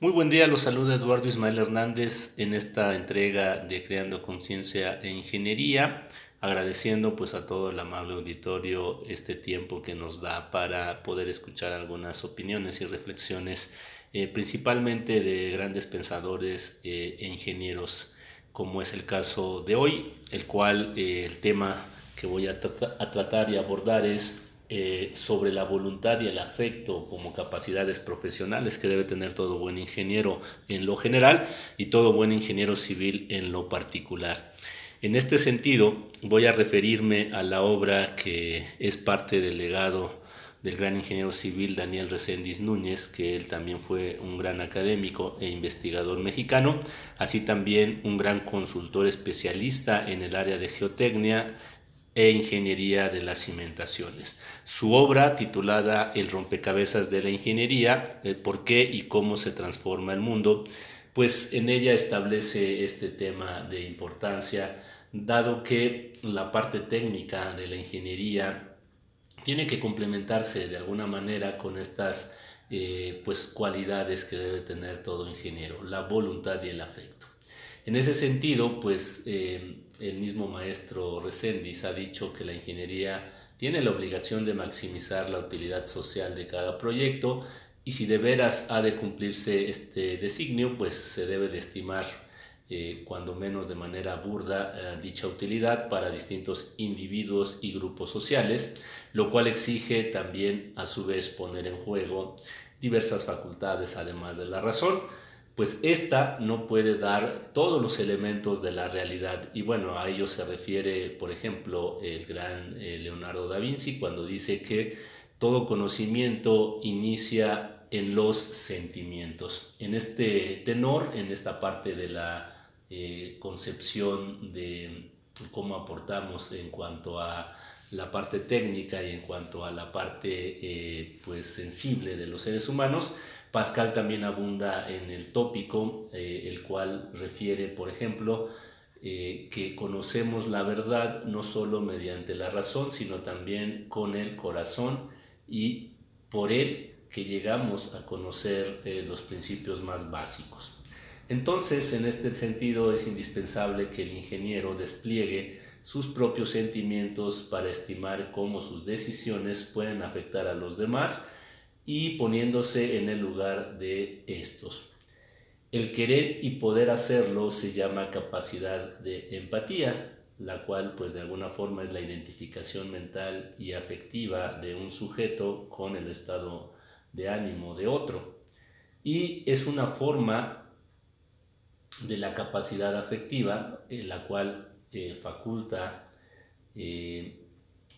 Muy buen día, los saluda Eduardo Ismael Hernández en esta entrega de Creando Conciencia e Ingeniería, agradeciendo pues a todo el amable auditorio este tiempo que nos da para poder escuchar algunas opiniones y reflexiones, eh, principalmente de grandes pensadores eh, e ingenieros, como es el caso de hoy, el cual eh, el tema que voy a, a tratar y abordar es eh, sobre la voluntad y el afecto como capacidades profesionales que debe tener todo buen ingeniero en lo general y todo buen ingeniero civil en lo particular. En este sentido, voy a referirme a la obra que es parte del legado del gran ingeniero civil Daniel Reséndiz Núñez, que él también fue un gran académico e investigador mexicano, así también un gran consultor especialista en el área de geotecnia e Ingeniería de las Cimentaciones. Su obra titulada El rompecabezas de la ingeniería, el por qué y cómo se transforma el mundo, pues en ella establece este tema de importancia, dado que la parte técnica de la ingeniería tiene que complementarse de alguna manera con estas eh, pues, cualidades que debe tener todo ingeniero, la voluntad y el afecto. En ese sentido, pues eh, el mismo maestro Reséndiz ha dicho que la ingeniería tiene la obligación de maximizar la utilidad social de cada proyecto y si de veras ha de cumplirse este designio, pues se debe de estimar eh, cuando menos de manera burda eh, dicha utilidad para distintos individuos y grupos sociales, lo cual exige también a su vez poner en juego diversas facultades además de la razón pues esta no puede dar todos los elementos de la realidad. Y bueno, a ello se refiere, por ejemplo, el gran eh, Leonardo da Vinci cuando dice que todo conocimiento inicia en los sentimientos. En este tenor, en esta parte de la eh, concepción de cómo aportamos en cuanto a la parte técnica y en cuanto a la parte eh, pues sensible de los seres humanos, Pascal también abunda en el tópico, eh, el cual refiere, por ejemplo, eh, que conocemos la verdad no solo mediante la razón, sino también con el corazón y por él que llegamos a conocer los principios más básicos. Entonces, en este sentido, es indispensable que el ingeniero despliegue sus propios sentimientos para estimar cómo sus decisiones pueden afectar a los demás y poniéndose en el lugar de estos. El querer y poder hacerlo se llama capacidad de empatía, la cual pues de alguna forma es la identificación mental y afectiva de un sujeto con el estado de ánimo de otro. Y es una forma de la capacidad afectiva, en la cual eh, faculta eh,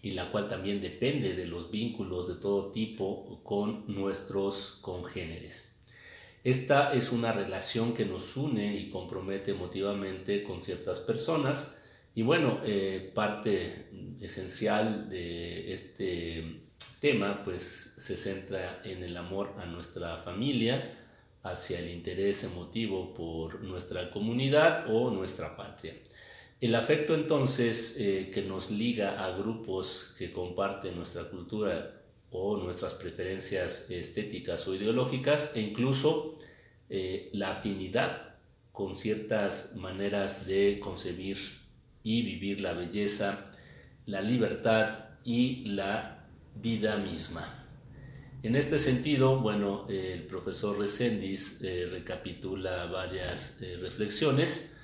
y la cual también depende de los vínculos de todo tipo con nuestros congéneres. Esta es una relación que nos une y compromete emotivamente con ciertas personas y bueno, eh, parte esencial de este tema pues se centra en el amor a nuestra familia, hacia el interés emotivo por nuestra comunidad o nuestra patria. El afecto entonces eh, que nos liga a grupos que comparten nuestra cultura o nuestras preferencias estéticas o ideológicas e incluso eh, la afinidad con ciertas maneras de concebir y vivir la belleza, la libertad y la vida misma. En este sentido, bueno, el profesor Resendiz eh, recapitula varias reflexiones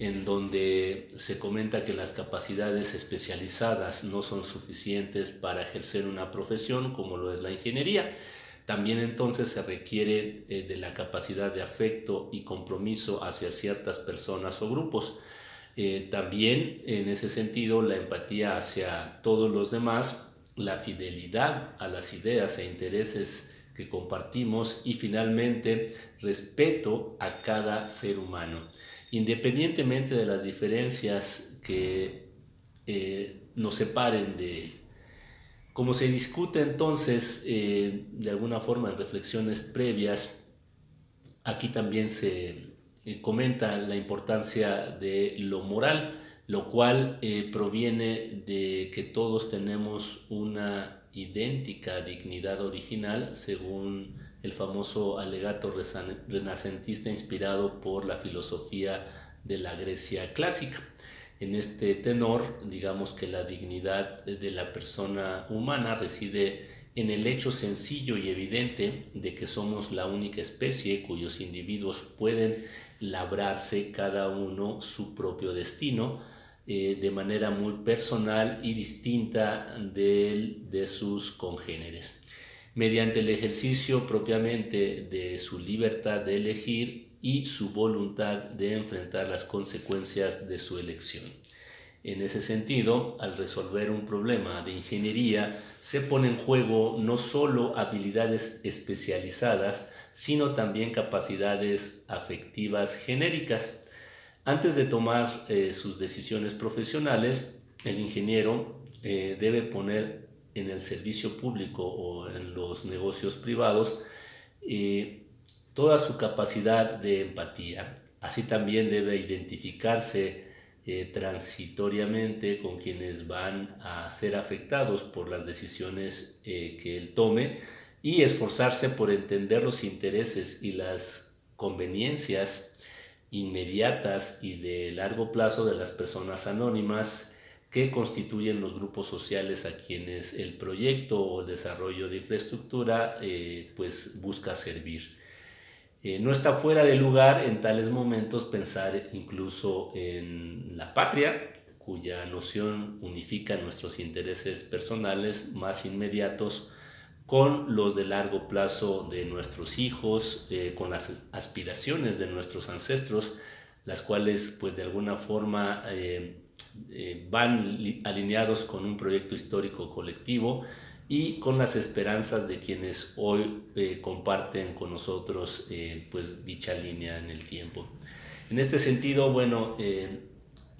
en donde se comenta que las capacidades especializadas no son suficientes para ejercer una profesión como lo es la ingeniería. También entonces se requiere eh, de la capacidad de afecto y compromiso hacia ciertas personas o grupos. Eh, también en ese sentido la empatía hacia todos los demás, la fidelidad a las ideas e intereses que compartimos y finalmente respeto a cada ser humano independientemente de las diferencias que eh, nos separen de él. Como se discute entonces, eh, de alguna forma en reflexiones previas, aquí también se eh, comenta la importancia de lo moral, lo cual proviene de que todos tenemos una idéntica dignidad original según el famoso alegato renacentista inspirado por la filosofía de la Grecia clásica. En este tenor, digamos que la dignidad de la persona humana reside en el hecho sencillo y evidente de que somos la única especie cuyos individuos pueden labrarse cada uno su propio destino eh, de manera muy personal y distinta de, de sus congéneres, mediante el ejercicio propiamente de su libertad de elegir y su voluntad de enfrentar las consecuencias de su elección. En ese sentido, al resolver un problema de ingeniería, se pone en juego no solo habilidades especializadas, sino también capacidades afectivas genéricas. Antes de tomar eh, sus decisiones profesionales, el ingeniero eh, debe poner en el servicio público o en los negocios privados eh, toda su capacidad de empatía. Así también debe identificarse transitoriamente con quienes van a ser afectados por las decisiones que él tome y esforzarse por entender los intereses y las conveniencias inmediatas y de largo plazo de las personas anónimas que constituyen los grupos sociales a quienes el proyecto o el desarrollo de infraestructura eh, pues busca servir. Eh, no está fuera de lugar en tales momentos pensar incluso en la patria, cuya noción unifica nuestros intereses personales más inmediatos con los de largo plazo de nuestros hijos, eh, con las aspiraciones de nuestros ancestros, las cuales pues de alguna forma eh, van alineados con un proyecto histórico colectivo y con las esperanzas de quienes hoy comparten con nosotros pues dicha línea en el tiempo. En este sentido, bueno,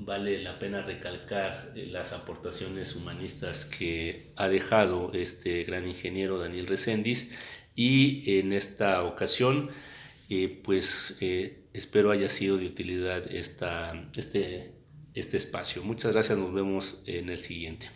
vale la pena recalcar eh, las aportaciones humanistas que ha dejado este gran ingeniero Daniel Reséndiz y en esta ocasión eh, pues eh, espero haya sido de utilidad esta, este, este espacio. Muchas gracias, nos vemos en el siguiente.